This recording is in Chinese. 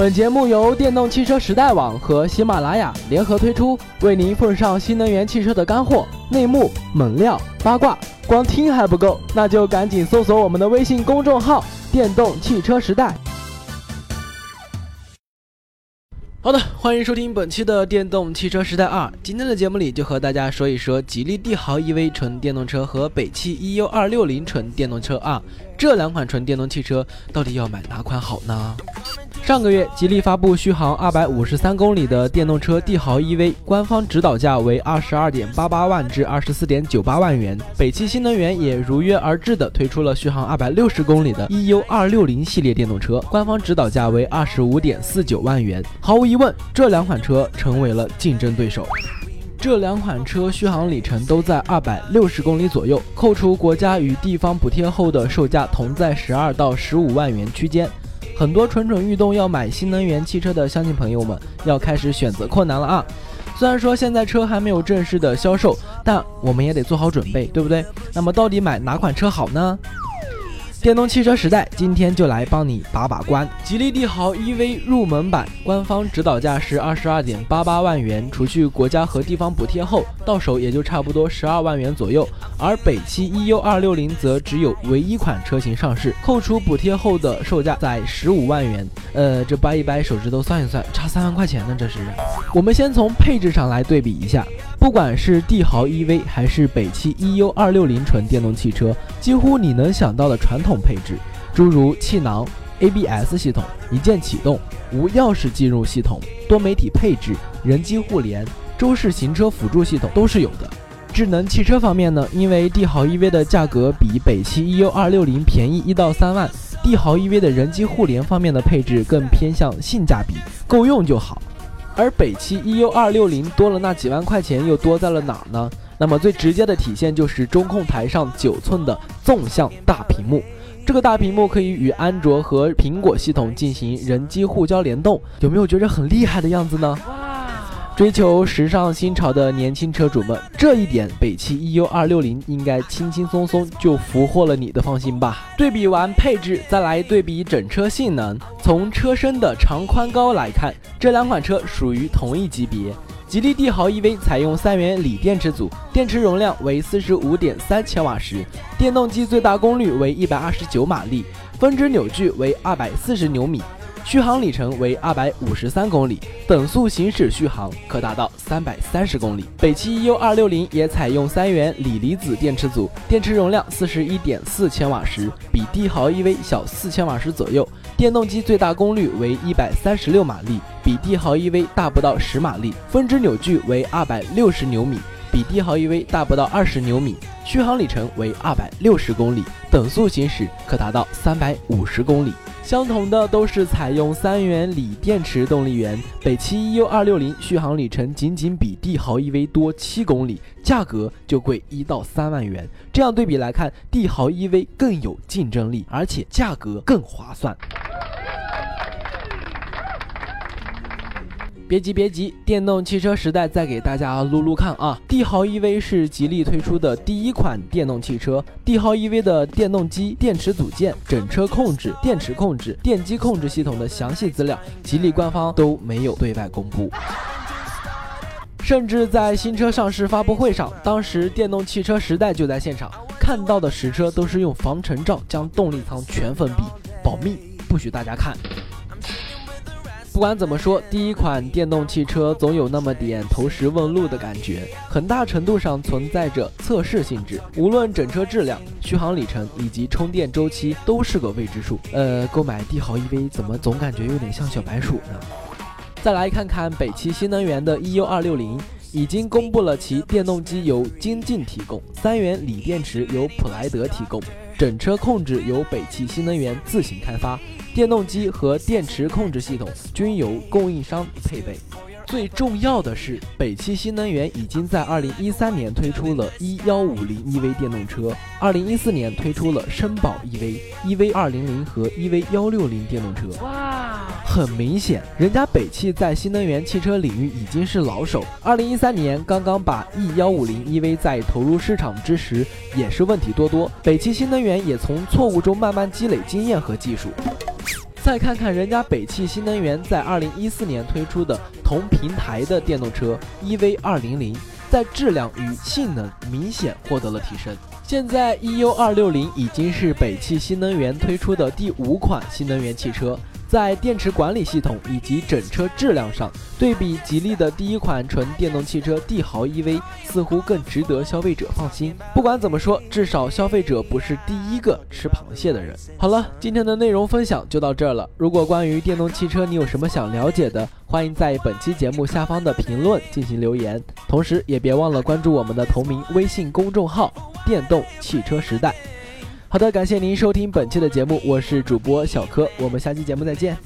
本节目由电动汽车时代网和喜马拉雅联合推出，为您奉上新能源汽车的干货、内幕、猛料、八卦。光听还不够，那就赶紧搜索我们的微信公众号“电动汽车时代”。好的，欢迎收听本期的电动汽车时代二。今天的节目里就和大家说一说吉利帝豪 EV 纯电动车和北汽 EU 二六零纯电动车啊，这两款纯电动汽车到底要买哪款好呢？上个月，吉利发布续航二百五十三公里的电动车帝豪 EV，官方指导价为二十二点八八万至二十四点九八万元。北汽新能源也如约而至的推出了续航二百六十公里的 EU 二六零系列电动车，官方指导价为二十五点四九万元。毫无疑问，这两款车成为了竞争对手。这两款车续航里程都在二百六十公里左右，扣除国家与地方补贴后的售价同在十二到十五万元区间。很多蠢蠢欲动要买新能源汽车的乡亲朋友们，要开始选择困难了啊！虽然说现在车还没有正式的销售，但我们也得做好准备，对不对？那么到底买哪款车好呢？电动汽车时代今天就来帮你把把关。吉利帝豪 EV 入门版官方指导价是二十二点八八万元，除去国家和地方补贴后，到手也就差不多十二万元左右。而北汽 EU 二六零则只有唯一款车型上市，扣除补贴后的售价在十五万元。呃，这掰一掰手指头算一算，差三万块钱呢，这是。我们先从配置上来对比一下。不管是帝豪 EV 还是北汽 EU 二六零纯电动汽车，几乎你能想到的传统配置，诸如气囊、ABS 系统、一键启动、无钥匙进入系统、多媒体配置、人机互联、周式行车辅助系统都是有的。智能汽车方面呢，因为帝豪 EV 的价格比北汽 EU 二六零便宜一到三万，帝豪 EV 的人机互联方面的配置更偏向性价比，够用就好。而北汽 EU 二六零多了那几万块钱，又多在了哪儿呢？那么最直接的体现就是中控台上九寸的纵向大屏幕。这个大屏幕可以与安卓和苹果系统进行人机互交联动，有没有觉着很厉害的样子呢？追求时尚新潮的年轻车主们，这一点北汽 EU 二六零应该轻轻松松就俘获了你的芳心吧。对比完配置，再来对比整车性能。从车身的长宽高来看，这两款车属于同一级别。吉利帝豪 EV 采用三元锂电池组，电池容量为四十五点三千瓦时，电动机最大功率为一百二十九马力，峰值扭矩为二百四十牛米。续航里程为二百五十三公里，等速行驶续航可达到三百三十公里。北汽 EU 二六零也采用三元锂离子电池组，电池容量四十一点四千瓦时，比帝豪 EV 小四千瓦时左右。电动机最大功率为一百三十六马力，比帝豪 EV 大不到十马力。峰值扭矩为二百六十牛米，比帝豪 EV 大不到二十牛米。续航里程为二百六十公里，等速行驶可达到三百五十公里。相同的都是采用三元锂电池动力源，北汽 EU 二六零续航里程仅仅比帝豪 EV 多七公里，价格就贵一到三万元。这样对比来看，帝豪 EV 更有竞争力，而且价格更划算。别急别急，电动汽车时代再给大家撸撸看啊！帝豪 EV 是吉利推出的第一款电动汽车，帝豪 EV 的电动机、电池组件、整车控制、电池控制、电机控制系统的详细资料，吉利官方都没有对外公布。甚至在新车上市发布会上，当时电动汽车时代就在现场，看到的实车都是用防尘罩将动力舱全封闭，保密，不许大家看。不管怎么说，第一款电动汽车总有那么点投石问路的感觉，很大程度上存在着测试性质。无论整车质量、续航里程以及充电周期，都是个未知数。呃，购买帝豪 EV 怎么总感觉有点像小白鼠呢？再来看看北汽新能源的 EU 二六零，已经公布了其电动机由精进提供，三元锂电池由普莱德提供，整车控制由北汽新能源自行开发。电动机和电池控制系统均由供应商配备。最重要的是，北汽新能源已经在2013年推出了 E150 EV 电动车，2014年推出了绅宝 EV、EV200 和 EV160 电动车。哇，很明显，人家北汽在新能源汽车领域已经是老手。2013年刚刚把 E150 EV 在投入市场之时，也是问题多多。北汽新能源也从错误中慢慢积累经验和技术。再看看人家北汽新能源在二零一四年推出的同平台的电动车 EV 二零零，在质量与性能明显获得了提升。现在 EU 二六零已经是北汽新能源推出的第五款新能源汽车。在电池管理系统以及整车质量上，对比吉利的第一款纯电动汽车帝豪 EV，似乎更值得消费者放心。不管怎么说，至少消费者不是第一个吃螃蟹的人。好了，今天的内容分享就到这儿了。如果关于电动汽车你有什么想了解的，欢迎在本期节目下方的评论进行留言，同时也别忘了关注我们的同名微信公众号“电动汽车时代”。好的，感谢您收听本期的节目，我是主播小柯，我们下期节目再见。